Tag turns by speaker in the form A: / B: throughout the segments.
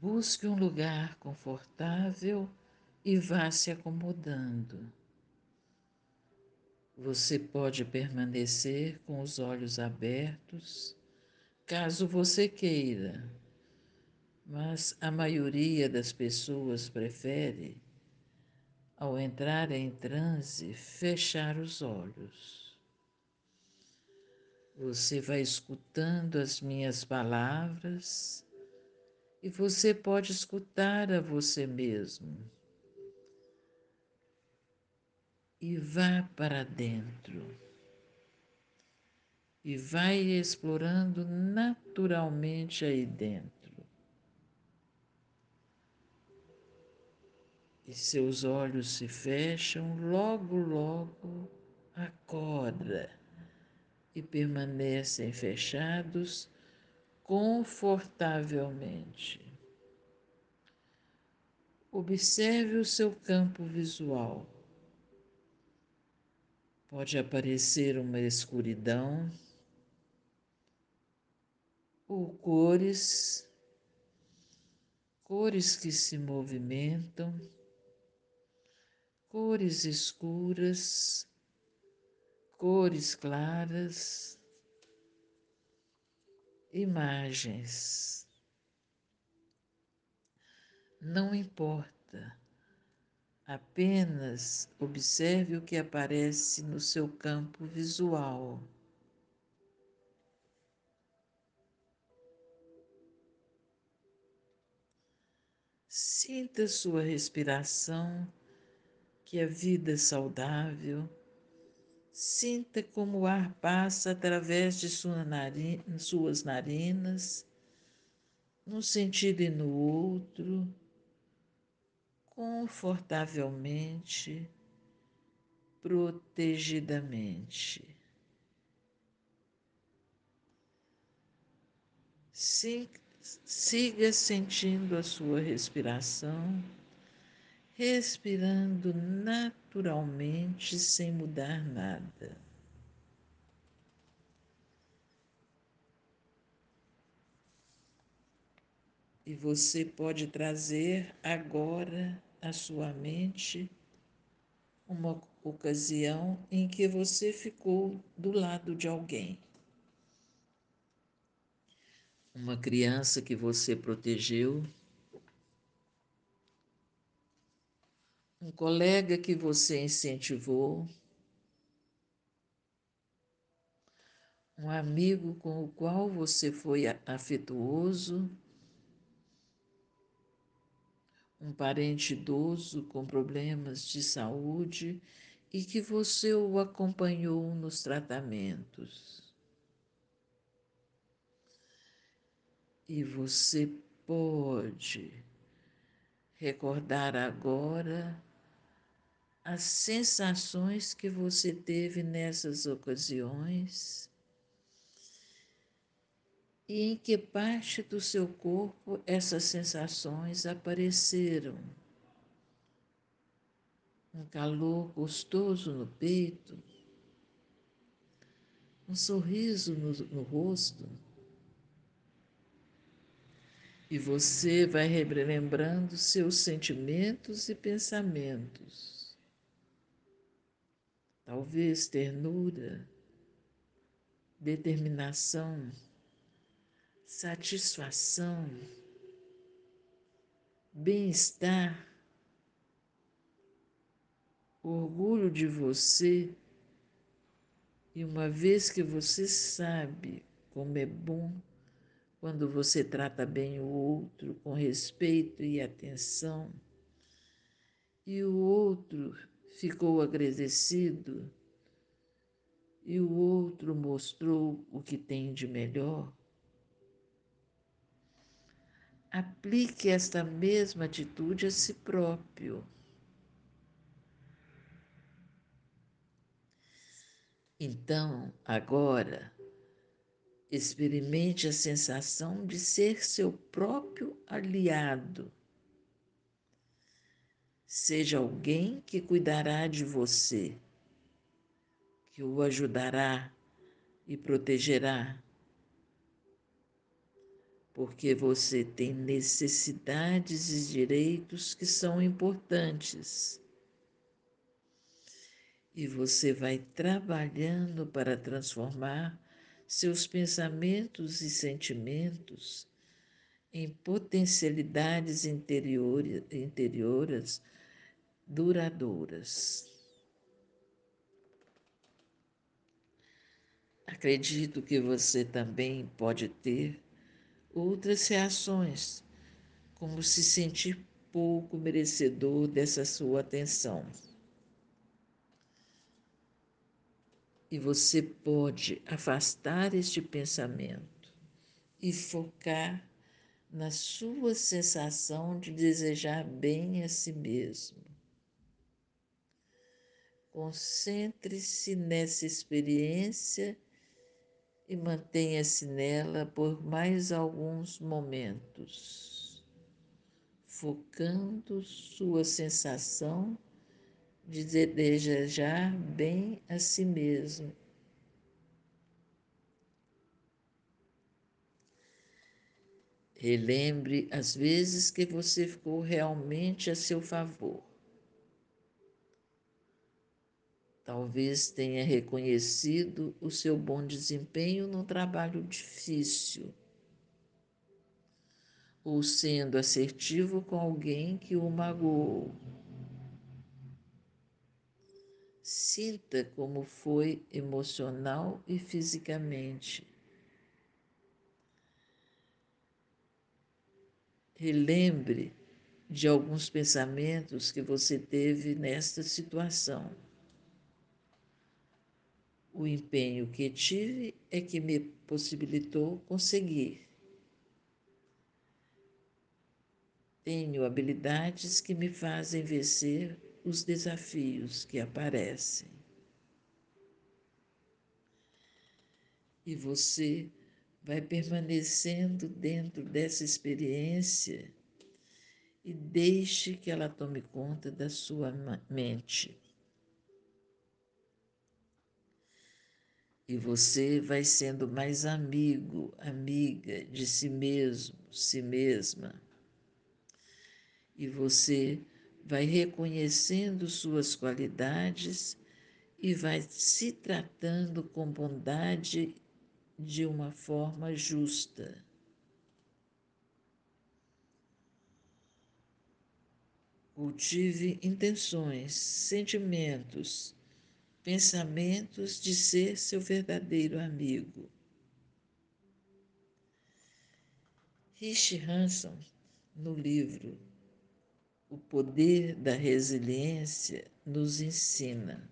A: Busque um lugar confortável e vá se acomodando. Você pode permanecer com os olhos abertos, caso você queira, mas a maioria das pessoas prefere, ao entrar em transe, fechar os olhos. Você vai escutando as minhas palavras e você pode escutar a você mesmo e vá para dentro. E vai explorando naturalmente aí dentro. E seus olhos se fecham, logo, logo acorda e permanecem fechados confortavelmente. Observe o seu campo visual Pode aparecer uma escuridão ou cores, cores que se movimentam, cores escuras, cores claras, imagens. Não importa Apenas observe o que aparece no seu campo visual. Sinta sua respiração, que a vida é saudável. Sinta como o ar passa através de sua narina, suas narinas, num sentido e no outro confortavelmente, protegidamente. Siga sentindo a sua respiração, respirando naturalmente sem mudar nada. E você pode trazer agora à sua mente uma ocasião em que você ficou do lado de alguém. Uma criança que você protegeu, um colega que você incentivou, um amigo com o qual você foi afetuoso um parente idoso com problemas de saúde e que você o acompanhou nos tratamentos. E você pode recordar agora as sensações que você teve nessas ocasiões e em que parte do seu corpo essas sensações apareceram. Um calor gostoso no peito, um sorriso no, no rosto. E você vai relembrando seus sentimentos e pensamentos. Talvez ternura, determinação, satisfação, bem-estar, orgulho de você. E uma vez que você sabe como é bom quando você trata bem o outro com respeito e atenção, e o outro ficou agradecido, e o outro mostrou o que tem de melhor, aplique esta mesma atitude a si próprio. Então, agora, experimente a sensação de ser seu próprio aliado. Seja alguém que cuidará de você, que o ajudará e protegerá porque você tem necessidades e direitos que são importantes. E você vai trabalhando para transformar seus pensamentos e sentimentos em potencialidades interioras duradouras. Acredito que você também pode ter outras reações, como se sentir pouco merecedor dessa sua atenção. E você pode afastar este pensamento e focar na sua sensação de desejar bem a si mesmo. Concentre-se nessa experiência e mantenha-se nela por mais alguns momentos, focando sua sensação de desejar bem a si mesmo. Relembre as vezes que você ficou realmente a seu favor. Talvez tenha reconhecido o seu bom desempenho num trabalho difícil, ou sendo assertivo com alguém que o magoou. Sinta como foi emocional e fisicamente. Relembre de alguns pensamentos que você teve nesta situação. O empenho que tive é que me possibilitou conseguir. Tenho habilidades que me fazem vencer os desafios que aparecem. E você vai permanecendo dentro dessa experiência e deixe que ela tome conta da sua mente. E você vai sendo mais amigo, amiga de si mesmo, si mesma. E você vai reconhecendo suas qualidades e vai se tratando com bondade de uma forma justa. Cultive intenções, sentimentos, pensamentos de ser seu verdadeiro amigo. Rich Hanson, no livro O Poder da Resiliência, nos ensina.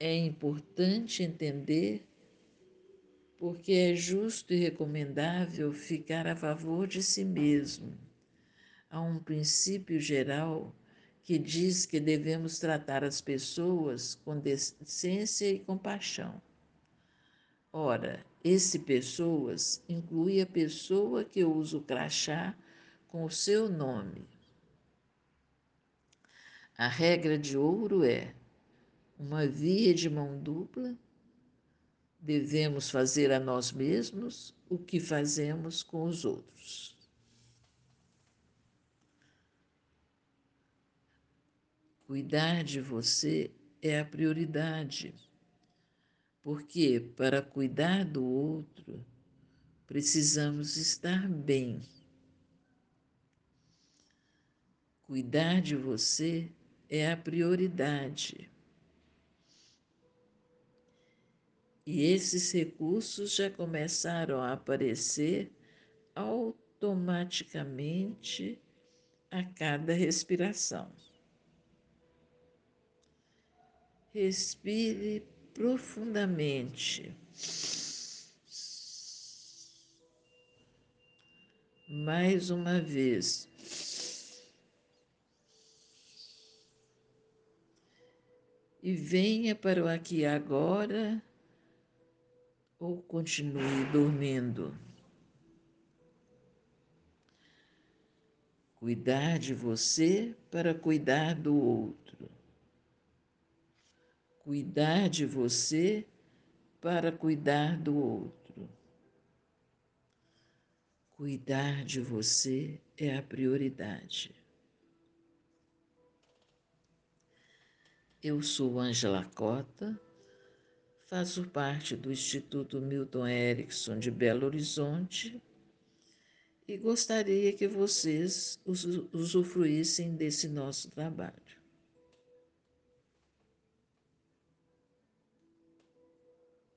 A: É importante entender porque é justo e recomendável ficar a favor de si mesmo. Há um princípio geral que diz que devemos tratar as pessoas com decência e compaixão. Ora, esse pessoas inclui a pessoa que usa o crachá com o seu nome. A regra de ouro é uma via de mão dupla. Devemos fazer a nós mesmos o que fazemos com os outros. Cuidar de você é a prioridade, porque para cuidar do outro precisamos estar bem. Cuidar de você é a prioridade. E esses recursos já começaram a aparecer automaticamente a cada respiração. Respire profundamente. Mais uma vez. E venha para o aqui e agora ou continue dormindo. Cuidar de você para cuidar do outro cuidar de você para cuidar do outro. Cuidar de você é a prioridade. Eu sou Angela Cota, faço parte do Instituto Milton Erickson de Belo Horizonte e gostaria que vocês usufruíssem desse nosso trabalho.